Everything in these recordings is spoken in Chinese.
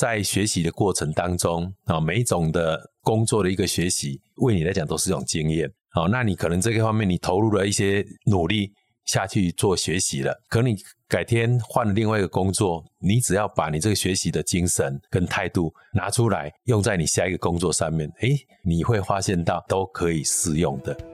在学习的过程当中啊，每一种的工作的一个学习，为你来讲都是一种经验。好，那你可能这个方面你投入了一些努力下去做学习了，可你改天换了另外一个工作，你只要把你这个学习的精神跟态度拿出来，用在你下一个工作上面，诶，你会发现到都可以适用的。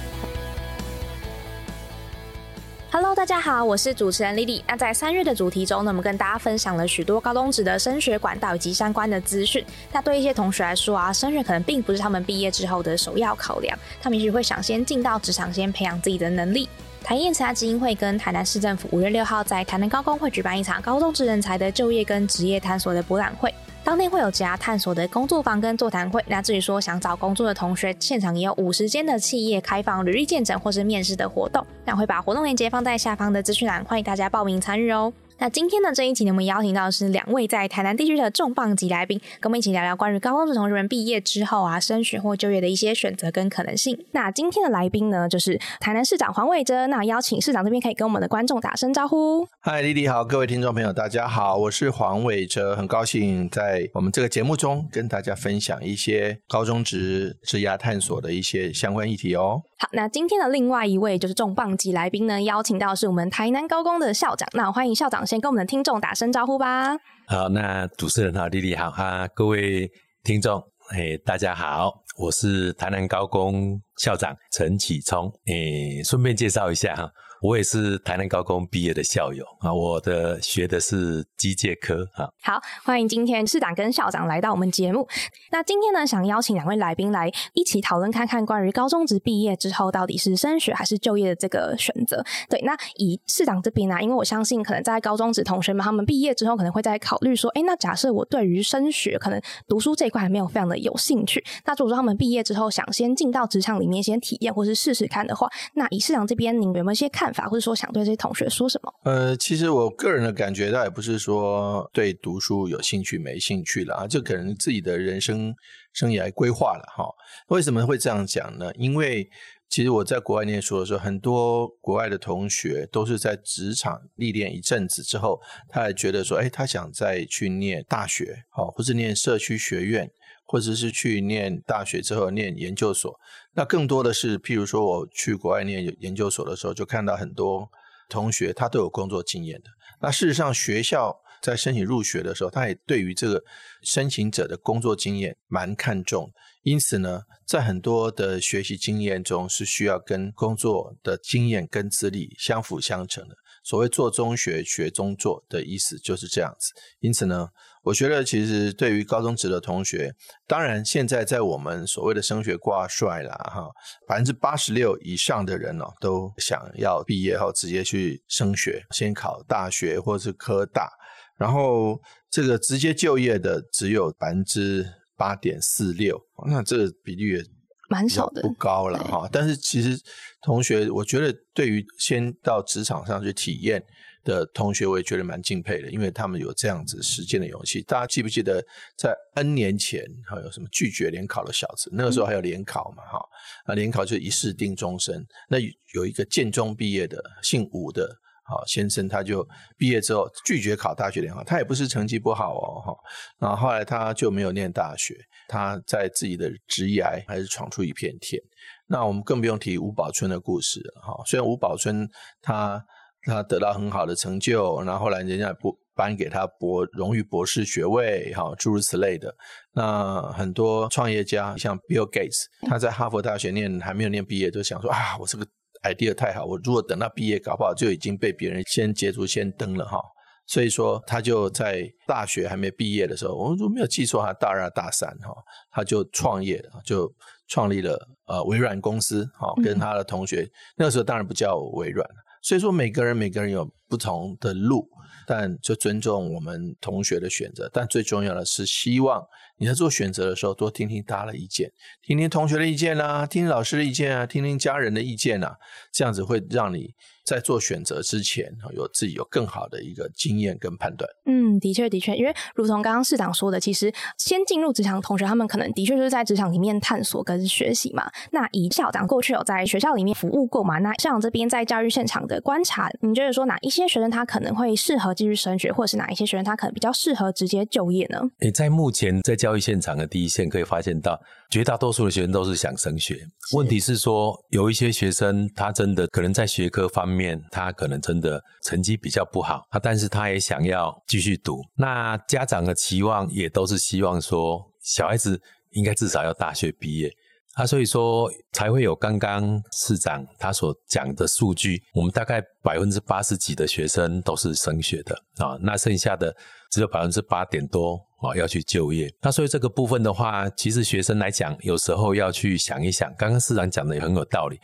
Hello，大家好，我是主持人 Lily。那在三月的主题中呢，我们跟大家分享了许多高中职的升学管道以及相关的资讯。那对一些同学来说啊，升学可能并不是他们毕业之后的首要考量，他们也许会想先进到职场，先培养自己的能力。台燕慈爱基金会跟台南市政府五月六号在台南高工会举办一场高中职人才的就业跟职业探索的博览会。当天会有职涯探索的工作坊跟座谈会。那至于说想找工作的同学，现场也有五十间的企业开放履历见证或是面试的活动。那会把活动链接放在下方的资讯栏，欢迎大家报名参与哦。那今天的这一集呢，我们邀请到的是两位在台南地区的重磅级来宾，跟我们一起聊聊关于高中职同学们毕业之后啊，升学或就业的一些选择跟可能性。那今天的来宾呢，就是台南市长黄伟哲。那邀请市长这边可以跟我们的观众打声招呼。嗨，丽丽好，各位听众朋友，大家好，我是黄伟哲，很高兴在我们这个节目中跟大家分享一些高中职职涯探索的一些相关议题哦。好，那今天的另外一位就是重磅级来宾呢，邀请到是我们台南高工的校长。那欢迎校长先跟我们的听众打声招呼吧。好，那主持人好，丽丽好哈，各位听众，哎，大家好，我是台南高工校长陈启聪。诶，顺便介绍一下哈。我也是台南高工毕业的校友啊，我的学的是机械科啊。好，欢迎今天市长跟校长来到我们节目。那今天呢，想邀请两位来宾来一起讨论看看关于高中职毕业之后到底是升学还是就业的这个选择。对，那以市长这边呢，因为我相信可能在高中职同学们他们毕业之后可能会在考虑说，哎，那假设我对于升学可能读书这一块还没有非常的有兴趣，那如果说他们毕业之后想先进到职场里面先体验或是试试看的话，那以市长这边您有没有一些看？法，或者说想对这些同学说什么？呃，其实我个人的感觉倒也不是说对读书有兴趣没兴趣了啊，就可能自己的人生生涯规划了哈。为什么会这样讲呢？因为其实我在国外念书的时候，很多国外的同学都是在职场历练一阵子之后，他还觉得说，哎，他想再去念大学，好，或是念社区学院。或者是去念大学之后念研究所，那更多的是，譬如说我去国外念研究所的时候，就看到很多同学他都有工作经验的。那事实上，学校在申请入学的时候，他也对于这个申请者的工作经验蛮看重。因此呢，在很多的学习经验中，是需要跟工作的经验跟资历相辅相成的。所谓做中学，学中做的意思就是这样子。因此呢。我觉得其实对于高中职的同学，当然现在在我们所谓的升学挂帅啦，哈，百分之八十六以上的人哦，都想要毕业后直接去升学，先考大学或是科大，然后这个直接就业的只有百分之八点四六，那这个比率也蛮少的，不高了哈。但是其实同学，我觉得对于先到职场上去体验。的同学，我也觉得蛮敬佩的，因为他们有这样子实践的勇气。大家记不记得在 N 年前，哈，有什么拒绝联考的小子？那个时候还有联考嘛，哈，啊，联考就一试定终身。那有一个建中毕业的姓吴的，好先生，他就毕业之后拒绝考大学联考，他也不是成绩不好哦，哈，然后后来他就没有念大学，他在自己的职业还是闯出一片天。那我们更不用提吴宝春的故事了，哈，虽然吴宝春他。他得到很好的成就，然后后来人家不颁给他博荣誉博士学位，哈，诸如此类的。那很多创业家，像 Bill Gates，他在哈佛大学念还没有念毕业，就想说啊，我这个 idea 太好，我如果等到毕业，搞不好就已经被别人先捷足先登了，哈。所以说，他就在大学还没毕业的时候，我如果没有记错，他大二大三，哈，他就创业，就创立了呃微软公司，哈，跟他的同学，那个时候当然不叫微软。所以说，每个人每个人有不同的路，但就尊重我们同学的选择。但最重要的是，希望你在做选择的时候，多听听大家的意见，听听同学的意见啊，听听老师的意见啊，听听家人的意见啊，这样子会让你。在做选择之前，有自己有更好的一个经验跟判断。嗯，的确的确，因为如同刚刚市长说的，其实先进入职场的同学，他们可能的确就是在职场里面探索跟学习嘛。那以校长过去有在学校里面服务过嘛？那校长这边在教育现场的观察，你觉得说哪一些学生他可能会适合继续升学，或者是哪一些学生他可能比较适合直接就业呢？诶，在目前在教育现场的第一线，可以发现到绝大多数的学生都是想升学。问题是说，有一些学生他真的可能在学科方面，他可能真的成绩比较不好，他但是他也想要继续读。那家长的期望也都是希望说，小孩子应该至少要大学毕业啊，所以说才会有刚刚市长他所讲的数据，我们大概百分之八十几的学生都是升学的啊，那剩下的只有百分之八点多啊要去就业。那所以这个部分的话，其实学生来讲，有时候要去想一想，刚刚市长讲的也很有道理，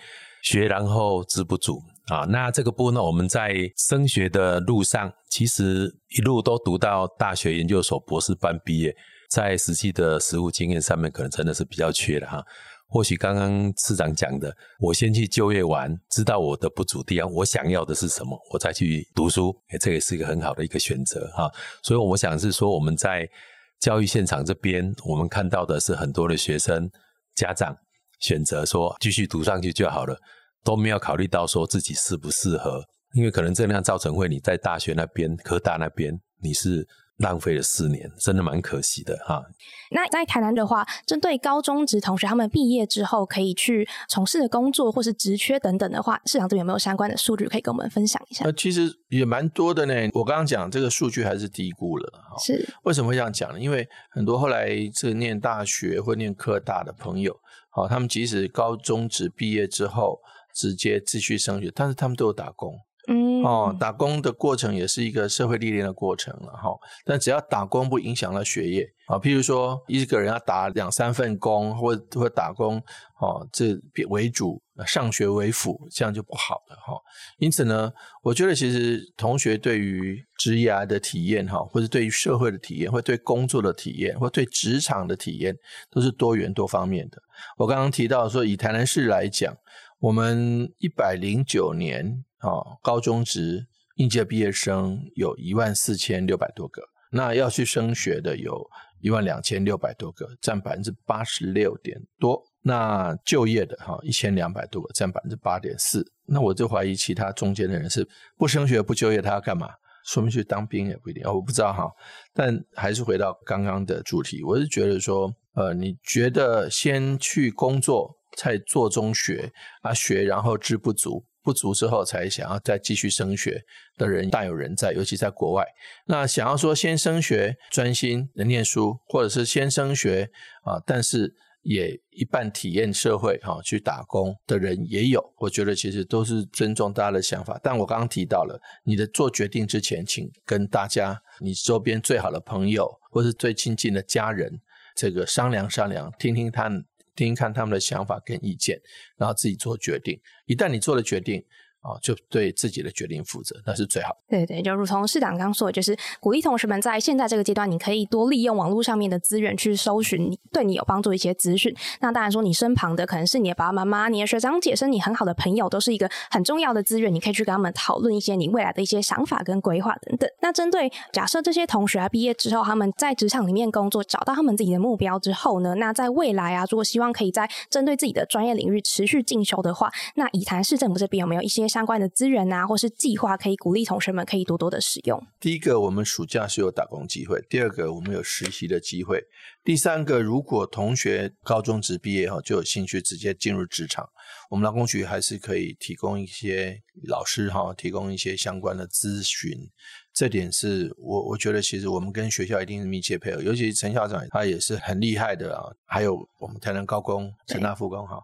学然后知不足。啊，那这个部分呢，我们在升学的路上，其实一路都读到大学、研究所、博士班毕业，在实际的实务经验上面，可能真的是比较缺的哈。或许刚刚市长讲的，我先去就业完，知道我的不足地方，我想要的是什么，我再去读书，这也是一个很好的一个选择哈。所以我想是说，我们在教育现场这边，我们看到的是很多的学生家长选择说，继续读上去就好了。都没有考虑到说自己适不适合，因为可能这样造成会你在大学那边、科大那边你是浪费了四年，真的蛮可惜的哈。那在台南的话，针对高中职同学他们毕业之后可以去从事的工作或是职缺等等的话，市场这边有没有相关的数据可以跟我们分享一下？呃其实也蛮多的呢。我刚刚讲这个数据还是低估了哈。是为什么会这样讲呢？因为很多后来这念大学或念科大的朋友，好，他们即使高中职毕业之后。直接继续升学，但是他们都有打工，嗯，哦，打工的过程也是一个社会历练的过程了哈。但只要打工不影响到学业啊，譬如说一个人要打两三份工，或或打工，哦，这为主，上学为辅，这样就不好了哈。因此呢，我觉得其实同学对于职业的体验哈，或者对于社会的体验，或对工作的体验，或对职场的体验，都是多元多方面的。我刚刚提到说，以台南市来讲。我们一百零九年啊，高中职应届毕业生有一万四千六百多个，那要去升学的有一万两千六百多个，占百分之八十六点多。那就业的哈一千两百多个，占百分之八点四。那我就怀疑其他中间的人是不升学不就业，他要干嘛？说明去当兵也不一定，哦我不知道哈。但还是回到刚刚的主题，我是觉得说，呃，你觉得先去工作。再做中学啊学，然后知不足，不足之后才想要再继续升学的人大有人在，尤其在国外。那想要说先升学专心的念书，或者是先升学啊，但是也一半体验社会哈，去打工的人也有。我觉得其实都是尊重大家的想法。但我刚刚提到了，你的做决定之前，请跟大家你周边最好的朋友或是最亲近的家人这个商量商量，听听他。听听看他们的想法跟意见，然后自己做决定。一旦你做了决定。啊，就对自己的决定负责，那是最好的。对对，就如同市长刚说的，就是鼓励同学们在现在这个阶段，你可以多利用网络上面的资源去搜寻你对你有帮助一些资讯。那当然说，你身旁的可能是你的爸爸妈妈、你的学长姐，甚至你很好的朋友，都是一个很重要的资源。你可以去跟他们讨论一些你未来的一些想法跟规划等等。那针对假设这些同学啊毕业之后，他们在职场里面工作，找到他们自己的目标之后呢，那在未来啊，如果希望可以在针对自己的专业领域持续进修的话，那以谈市政府这边有没有一些相关的资源呢？啊，或是计划可以鼓励同学们可以多多的使用。第一个，我们暑假是有打工机会；第二个，我们有实习的机会；第三个，如果同学高中职毕业哈就有兴趣直接进入职场，我们劳工局还是可以提供一些老师哈，提供一些相关的咨询。这点是我我觉得其实我们跟学校一定是密切配合，尤其陈校长他也是很厉害的啊。还有我们台南高工、陈大附工哈，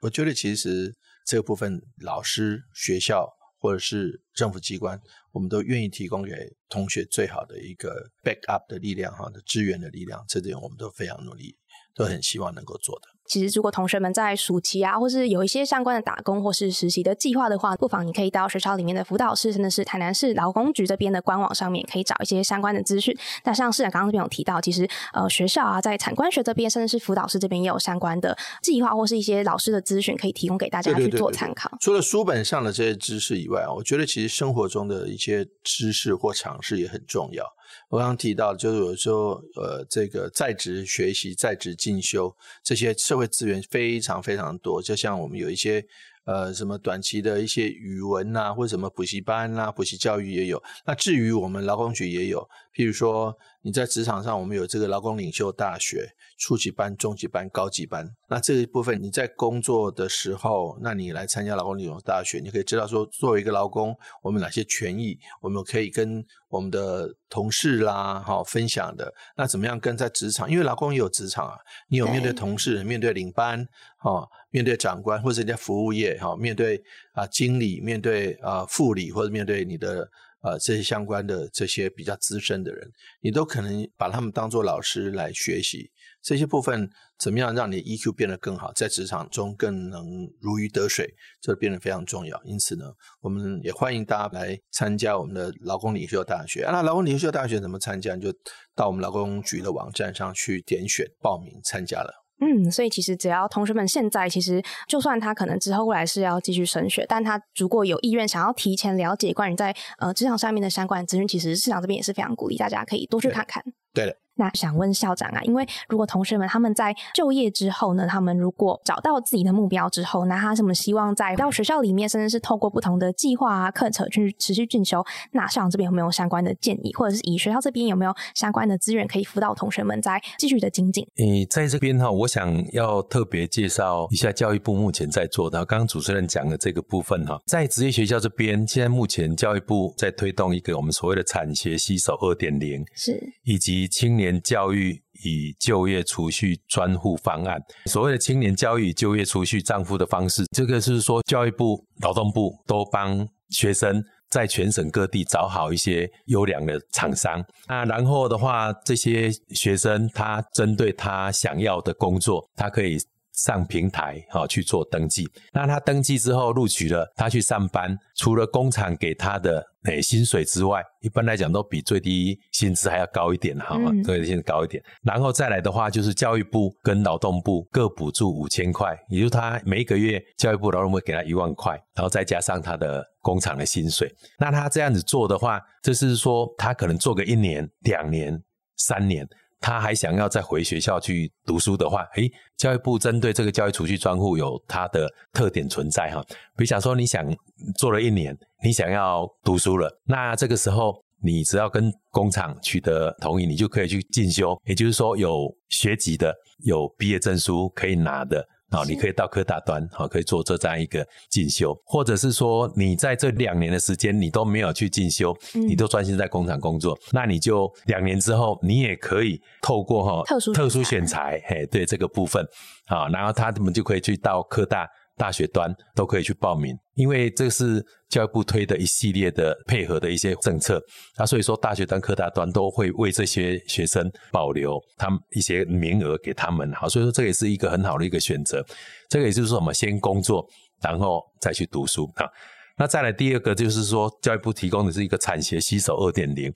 我觉得其实这部分老师、学校。或者是政府机关，我们都愿意提供给同学最好的一个 back up 的力量，哈的支援的力量，这点我们都非常努力都很希望能够做的。其实，如果同学们在暑期啊，或是有一些相关的打工或是实习的计划的话，不妨你可以到学校里面的辅导室，甚至是台南市劳工局这边的官网上面，可以找一些相关的资讯。那像市长刚刚这边有提到，其实呃学校啊，在产官学这边，甚至是辅导室这边也有相关的计划或是一些老师的资讯，可以提供给大家去做参考。除了书本上的这些知识以外啊，我觉得其实生活中的一些知识或尝试也很重要。我刚刚提到，就是有时候，呃，这个在职学习、在职进修这些社会资源非常非常多。就像我们有一些，呃，什么短期的一些语文呐，或者什么补习班呐，补习教育也有。那至于我们劳工局也有，譬如说你在职场上，我们有这个劳工领袖大学。初级班、中级班、高级班，那这一部分你在工作的时候，那你来参加劳工理论大学，你可以知道说，作为一个劳工，我们哪些权益，我们可以跟我们的同事啦，哈，分享的。那怎么样跟在职场？因为劳工也有职场啊，你有面对同事、面对领班，哈，面对长官或者人家服务业，哈，面对啊经理、面对啊副理或者面对你的。呃，这些相关的这些比较资深的人，你都可能把他们当做老师来学习这些部分，怎么样让你 EQ 变得更好，在职场中更能如鱼得水，这变得非常重要。因此呢，我们也欢迎大家来参加我们的劳工领袖大学。那劳工领袖大学怎么参加？就到我们劳工局的网站上去点选报名参加了。嗯，所以其实只要同学们现在，其实就算他可能之后未来是要继续升学，但他如果有意愿想要提前了解关于在呃职场上面的相关资讯，其实市场这边也是非常鼓励大家可以多去看看。对的。那想问校长啊，因为如果同学们他们在就业之后呢，他们如果找到自己的目标之后，那他什么希望在到学校里面，甚至是透过不同的计划啊、课程去持续进修？那校长这边有没有相关的建议，或者是以学校这边有没有相关的资源可以辅导同学们在继续的精进？诶，在这边哈，我想要特别介绍一下教育部目前在做的。刚刚主持人讲的这个部分哈，在职业学校这边，现在目前教育部在推动一个我们所谓的产学携手二点零，是以及青年教育。以就业储蓄专户方案，所谓的青年教育就业储蓄账户的方式，这个是说教育部、劳动部都帮学生在全省各地找好一些优良的厂商，那然后的话，这些学生他针对他想要的工作，他可以。上平台好去做登记，那他登记之后录取了，他去上班，除了工厂给他的诶薪水之外，一般来讲都比最低薪资还要高一点，好吗？对，薪资高一点。然后再来的话，就是教育部跟劳动部各补助五千块，也就是他每一个月教育部劳动部给他一万块，然后再加上他的工厂的薪水。那他这样子做的话，就是说他可能做个一年、两年、三年。他还想要再回学校去读书的话，诶，教育部针对这个教育储蓄专户有它的特点存在哈。比如讲说，你想做了一年，你想要读书了，那这个时候你只要跟工厂取得同意，你就可以去进修，也就是说有学籍的、有毕业证书可以拿的。好，你可以到科大端，好，可以做这样一个进修，或者是说你在这两年的时间你都没有去进修，你都专心在工厂工作，那你就两年之后你也可以透过哈特殊特殊选材，嘿，对这个部分，好，然后他们就可以去到科大。大学端都可以去报名，因为这是教育部推的一系列的配合的一些政策，那所以说大学端、科大端都会为这些学生保留他们一些名额给他们，好，所以说这也是一个很好的一个选择。这个也就是说，我们先工作，然后再去读书啊。那再来第二个就是说，教育部提供的是一个产学携手二点零，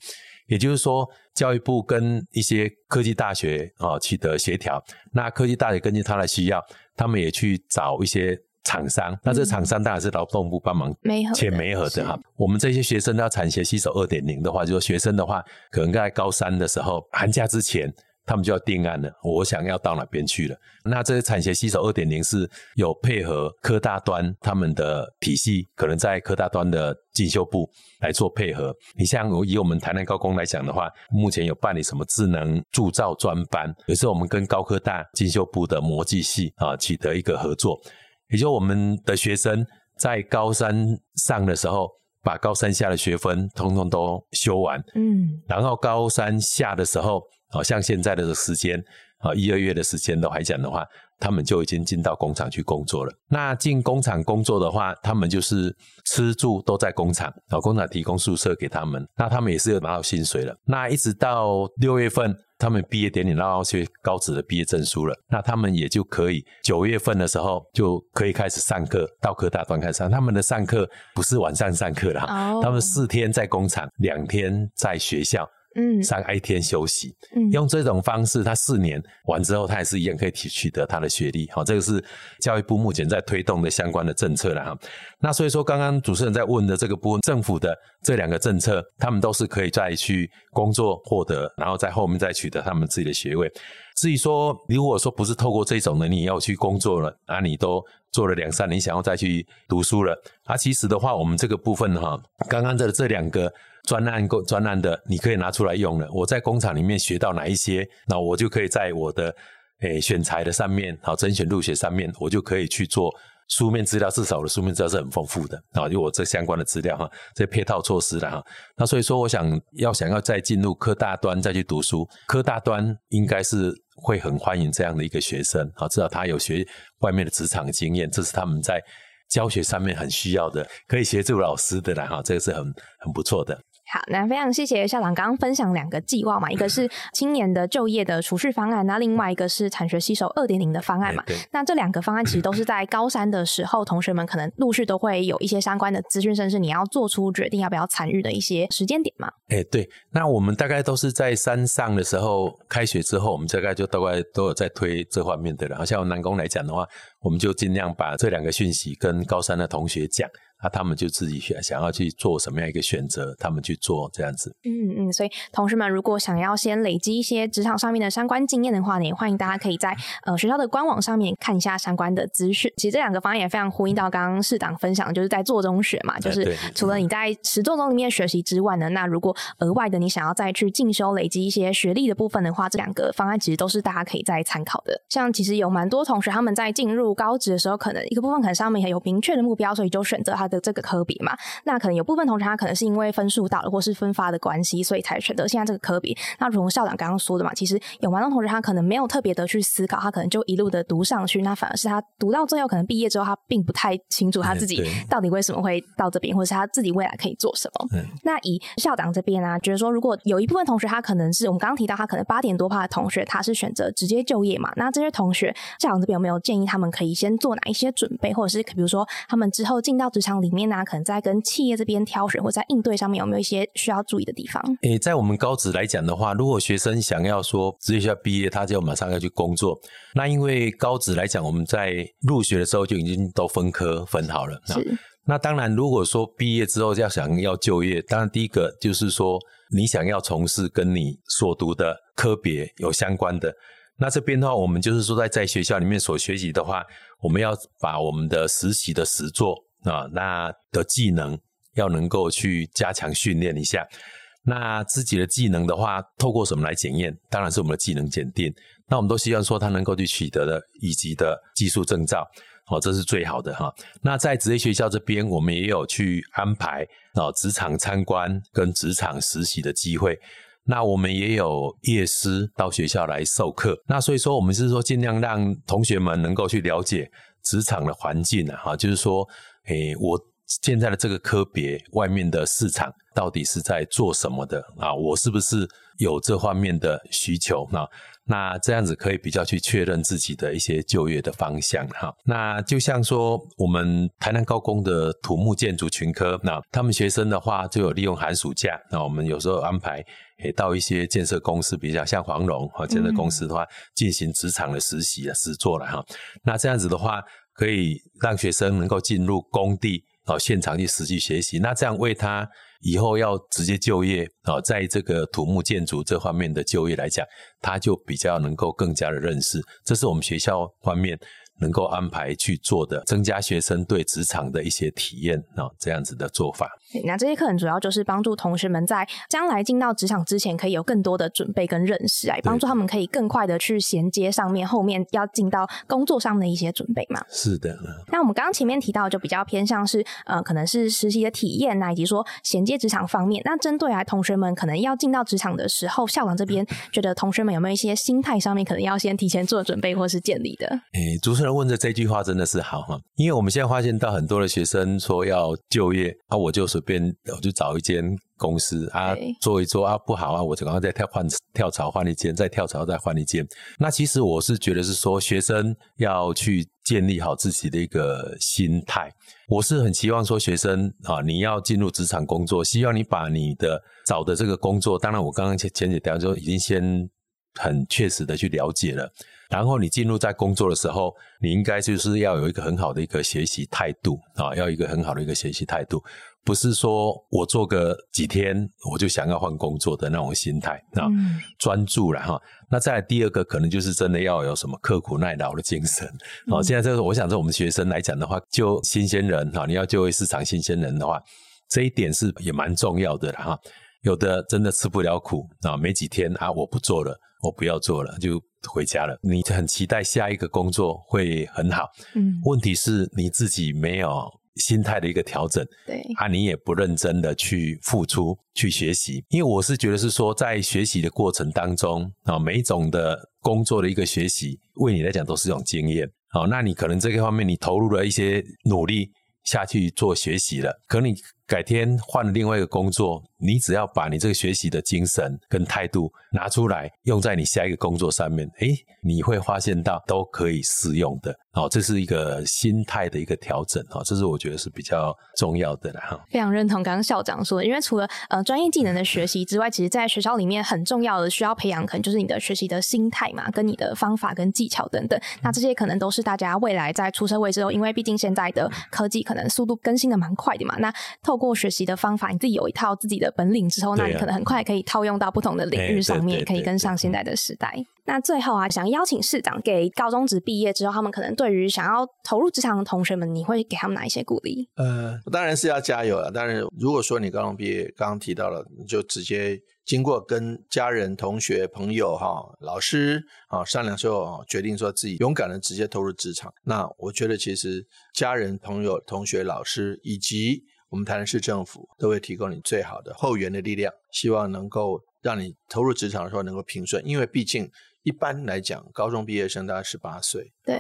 也就是说，教育部跟一些科技大学啊取得协调，那科技大学根据他的需要，他们也去找一些。厂商，那这厂商当然是劳动部帮忙签媒合的哈。我们这些学生要产学携手二点零的话，就说学生的话，可能在高三的时候，寒假之前，他们就要定案了。我想要到哪边去了？那这些产学携手二点零是有配合科大端他们的体系，可能在科大端的进修部来做配合。你像以我们台南高工来讲的话，目前有办理什么智能铸造专班，也是我们跟高科大进修部的模具系啊取得一个合作。也就我们的学生在高三上的时候，把高三下的学分通通都修完，嗯，然后高三下的时候，好像现在的时间，啊一二月的时间都还讲的话，他们就已经进到工厂去工作了。那进工厂工作的话，他们就是吃住都在工厂，然后工厂提供宿舍给他们，那他们也是有拿到薪水了。那一直到六月份。他们毕业典礼拿到些高职的毕业证书了，那他们也就可以九月份的时候就可以开始上课，到科大端开始上。他们的上课不是晚上上课了，他们四天在工厂，两天在学校。嗯，上一天休息，嗯，用这种方式，他四年完之后，他也是一样可以取取得他的学历。好，这个是教育部目前在推动的相关的政策了哈。那所以说，刚刚主持人在问的这个部分，政府的这两个政策，他们都是可以再去工作获得，然后在后面再取得他们自己的学位。至于说，如果说不是透过这种的，你要去工作了，啊，你都做了两三年，想要再去读书了，啊，其实的话，我们这个部分哈，刚刚的这两个。专案工专案的，你可以拿出来用了。我在工厂里面学到哪一些，那我就可以在我的诶选材的上面，好甄选入学上面，我就可以去做书面资料。至少我的书面资料是很丰富的啊，有我这相关的资料哈，这配套措施的哈。那所以说，我想要想要再进入科大端再去读书，科大端应该是会很欢迎这样的一个学生啊，至少他有学外面的职场经验，这是他们在教学上面很需要的，可以协助老师的啦哈，这个是很很不错的。好，那非常谢谢校长刚刚分享两个计划嘛，一个是 青年的就业的储蓄方案，那另外一个是产学吸收二点零的方案嘛。那这两个方案其实都是在高三的时候，同学们可能陆续都会有一些相关的资讯，甚至你要做出决定要不要参与的一些时间点嘛。哎，对，那我们大概都是在山上的时候开学之后，我们大概就大概都有在推这方面的了。像南工来讲的话，我们就尽量把这两个讯息跟高三的同学讲。那他们就自己选，想要去做什么样一个选择，他们去做这样子。嗯嗯，所以同学们如果想要先累积一些职场上面的相关经验的话呢，也欢迎大家可以在呃学校的官网上面看一下相关的资讯。其实这两个方案也非常呼应到刚刚市长分享，就是在做中学嘛，就是除了你在实作中里面学习之外呢，那如果额外的你想要再去进修累积一些学历的部分的话，这两个方案其实都是大家可以再参考的。像其实有蛮多同学他们在进入高职的时候，可能一个部分可能上面有明确的目标，所以就选择他的这个科比嘛，那可能有部分同学他可能是因为分数到了或是分发的关系，所以才选择现在这个科比。那如同校长刚刚说的嘛，其实有蛮多同学他可能没有特别的去思考，他可能就一路的读上去，那反而是他读到最后可能毕业之后，他并不太清楚他自己到底为什么会到这边，或者是他自己未来可以做什么。那以校长这边啊，觉得说如果有一部分同学他可能是我们刚刚提到他可能八点多趴的同学，他是选择直接就业嘛，那这些同学校长这边有没有建议他们可以先做哪一些准备，或者是比如说他们之后进到职场里面呢？可能在跟企业这边挑选或在应对上面有没有一些需要注意的地方？诶，在我们高职来讲的话，如果学生想要说职业学校毕业，他就马上要去工作。那因为高职来讲，我们在入学的时候就已经都分科分好了。是。那当然，如果说毕业之后要想要就业，当然第一个就是说你想要从事跟你所读的科别有相关的。那这边的话，我们就是说在在学校里面所学习的话，我们要把我们的实习的实作。啊，那的技能要能够去加强训练一下。那自己的技能的话，透过什么来检验？当然是我们的技能检定。那我们都希望说他能够去取得的乙级的技术证照，哦，这是最好的哈。那在职业学校这边，我们也有去安排啊职场参观跟职场实习的机会。那我们也有业师到学校来授课。那所以说，我们是说尽量让同学们能够去了解职场的环境啊，哈，就是说。诶，我现在的这个科别外面的市场到底是在做什么的啊？我是不是有这方面的需求？那那这样子可以比较去确认自己的一些就业的方向哈。那就像说我们台南高工的土木建筑群科，那他们学生的话就有利用寒暑假，那我们有时候安排诶到一些建设公司，比较像黄龙和建设公司的话，进行职场的实习啊、实做了哈。那这样子的话。可以让学生能够进入工地啊现场去实际学习，那这样为他以后要直接就业啊，在这个土木建筑这方面的就业来讲，他就比较能够更加的认识。这是我们学校方面能够安排去做的，增加学生对职场的一些体验啊，这样子的做法。那这些课程主要就是帮助同学们在将来进到职场之前，可以有更多的准备跟认识，来帮助他们可以更快的去衔接上面后面要进到工作上的一些准备嘛。是的。那我们刚刚前面提到，就比较偏向是呃，可能是实习的体验那，以及说衔接职场方面。那针对啊，同学们可能要进到职场的时候，校长这边 觉得同学们有没有一些心态上面可能要先提前做准备或是建立的？诶，主持人问的这句话真的是好哈，因为我们现在发现到很多的学生说要就业啊，我就随便我就找一间。公司啊，做一做啊，不好啊，我就赶快再跳换跳槽换一间，再跳槽再换一间。那其实我是觉得是说，学生要去建立好自己的一个心态。我是很希望说，学生啊，你要进入职场工作，希望你把你的找的这个工作，当然我刚刚前前几条就已经先很确实的去了解了。然后你进入在工作的时候，你应该就是要有一个很好的一个学习态度啊，要一个很好的一个学习态度。不是说我做个几天我就想要换工作的那种心态啊，专注了哈。那再来第二个，可能就是真的要有什么刻苦耐劳的精神。好，现在这个我想，在我们学生来讲的话，就新鲜人哈，你要就业市场新鲜人的话，这一点是也蛮重要的了哈。有的真的吃不了苦啊，没几天啊，我不做了，我不要做了，就回家了。你很期待下一个工作会很好，嗯，问题是你自己没有。心态的一个调整，对啊，你也不认真的去付出去学习，因为我是觉得是说，在学习的过程当中啊，每一种的工作的一个学习，为你来讲都是一种经验。好，那你可能这个方面你投入了一些努力下去做学习了，可你改天换了另外一个工作，你只要把你这个学习的精神跟态度拿出来，用在你下一个工作上面，诶，你会发现到都可以适用的。哦，这是一个心态的一个调整哦，这是我觉得是比较重要的啦哈。非常认同刚刚校长说的，因为除了呃专业技能的学习之外，其实在学校里面很重要的需要培养，可能就是你的学习的心态嘛，跟你的方法跟技巧等等。那这些可能都是大家未来在出社会之后，因为毕竟现在的科技可能速度更新的蛮快的嘛。那透过学习的方法，你自己有一套自己的本领之后，那你可能很快可以套用到不同的领域上面，可以跟上现在的时代。那最后啊，想邀请市长给高中职毕业之后，他们可能对于想要投入职场的同学们，你会给他们哪一些鼓励？呃，当然是要加油了。当然，如果说你高中毕业，刚刚提到了，你就直接经过跟家人、同学、朋友、哈老师啊商量之后，决定说自己勇敢的直接投入职场。那我觉得，其实家人、朋友、同学、老师以及我们台南市政府都会提供你最好的后援的力量，希望能够让你投入职场的时候能够平顺，因为毕竟。一般来讲，高中毕业生大概十八岁，对，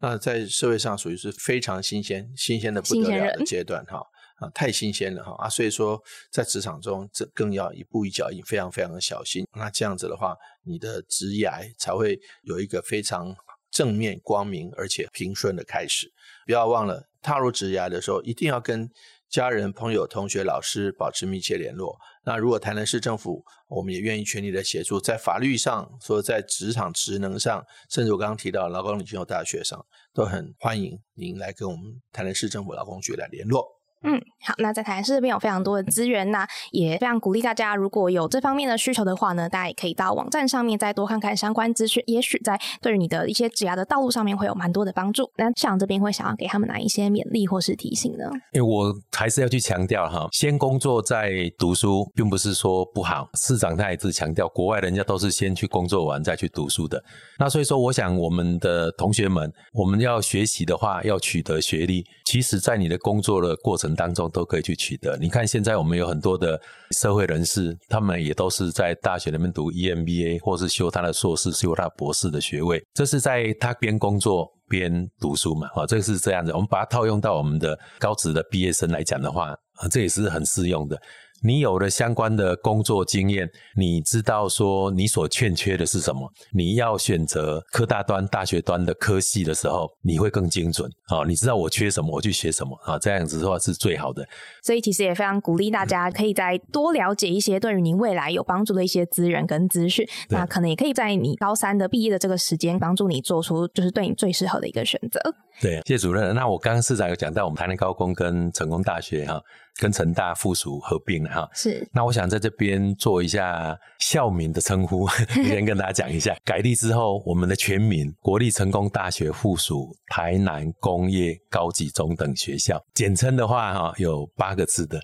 那在社会上属于是非常新鲜、新鲜的不得了的阶段，哈啊，太新鲜了哈啊，所以说在职场中，这更要一步一脚印，非常非常的小心。那这样子的话，你的职涯才会有一个非常正面、光明而且平顺的开始。不要忘了，踏入职涯的时候，一定要跟。家人、朋友、同学、老师保持密切联络。那如果台南市政府，我们也愿意全力的协助，在法律上，说在职场职能上，甚至我刚刚提到劳工领袖大学上，都很欢迎您来跟我们台南市政府劳工局来联络。嗯，好，那在台南市这边有非常多的资源，那也非常鼓励大家，如果有这方面的需求的话呢，大家也可以到网站上面再多看看相关资讯，也许在对于你的一些职涯的道路上面会有蛮多的帮助。那校长这边会想要给他们哪一些勉励或是提醒呢？因为我还是要去强调哈，先工作再读书，并不是说不好。市长他也是强调，国外人家都是先去工作完再去读书的。那所以说，我想我们的同学们，我们要学习的话，要取得学历，其实在你的工作的过程。当中都可以去取得。你看，现在我们有很多的社会人士，他们也都是在大学里面读 EMBA，或是修他的硕士、修他博士的学位。这是在他边工作边读书嘛？啊，这个是这样子。我们把它套用到我们的高职的毕业生来讲的话，这也是很适用的。你有了相关的工作经验，你知道说你所欠缺的是什么？你要选择科大端、大学端的科系的时候，你会更精准啊！你知道我缺什么，我去学什么啊？这样子的话是最好的。所以其实也非常鼓励大家，可以再多了解一些对于您未来有帮助的一些资源跟资讯。那可能也可以在你高三的毕业的这个时间，帮助你做出就是对你最适合的一个选择。对，谢主任。那我刚刚市长有讲到，我们台南高工跟成功大学哈，跟成大附属合并了哈。是。那我想在这边做一下校名的称呼，先跟大家讲一下。改立之后，我们的全名国立成功大学附属台南工业高级中等学校，简称的话哈，有八个字的，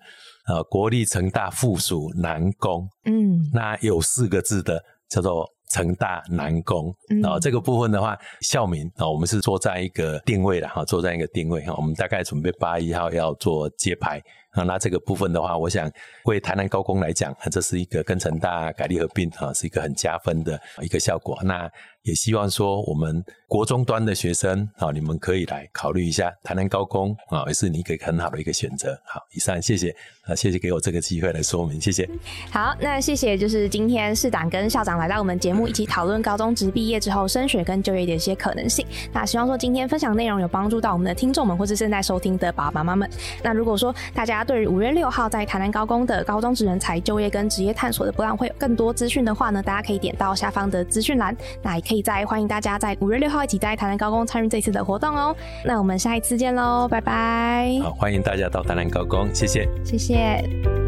呃，国立成大附属南工。嗯。那有四个字的叫做。成大南工啊，这个部分的话，校名啊，我们是做在一个定位的哈，做在一个定位哈，我们大概准备八一号要做揭牌啊，那这个部分的话，我想为台南高工来讲，这是一个跟成大改立合并啊，是一个很加分的一个效果。那也希望说，我们国中端的学生啊，你们可以来考虑一下台南高工啊，也是你一个很好的一个选择。好，以上谢谢啊，谢谢给我这个机会来说明，谢谢。好，那谢谢，就是今天市长跟校长来到我们节目，一起讨论高中职毕业之后升学跟就业的一些可能性。那希望说今天分享内容有帮助到我们的听众们，或是正在收听的爸爸妈妈们。那如果说大家对于五月六号在台南高工的高中职人才就业跟职业探索的博览会有更多资讯的话呢，大家可以点到下方的资讯栏，那也可以。可以再欢迎大家在五月六号一起在台南高工参与这次的活动哦。那我们下一次见喽，拜拜。好，欢迎大家到台南高工，谢谢，谢谢。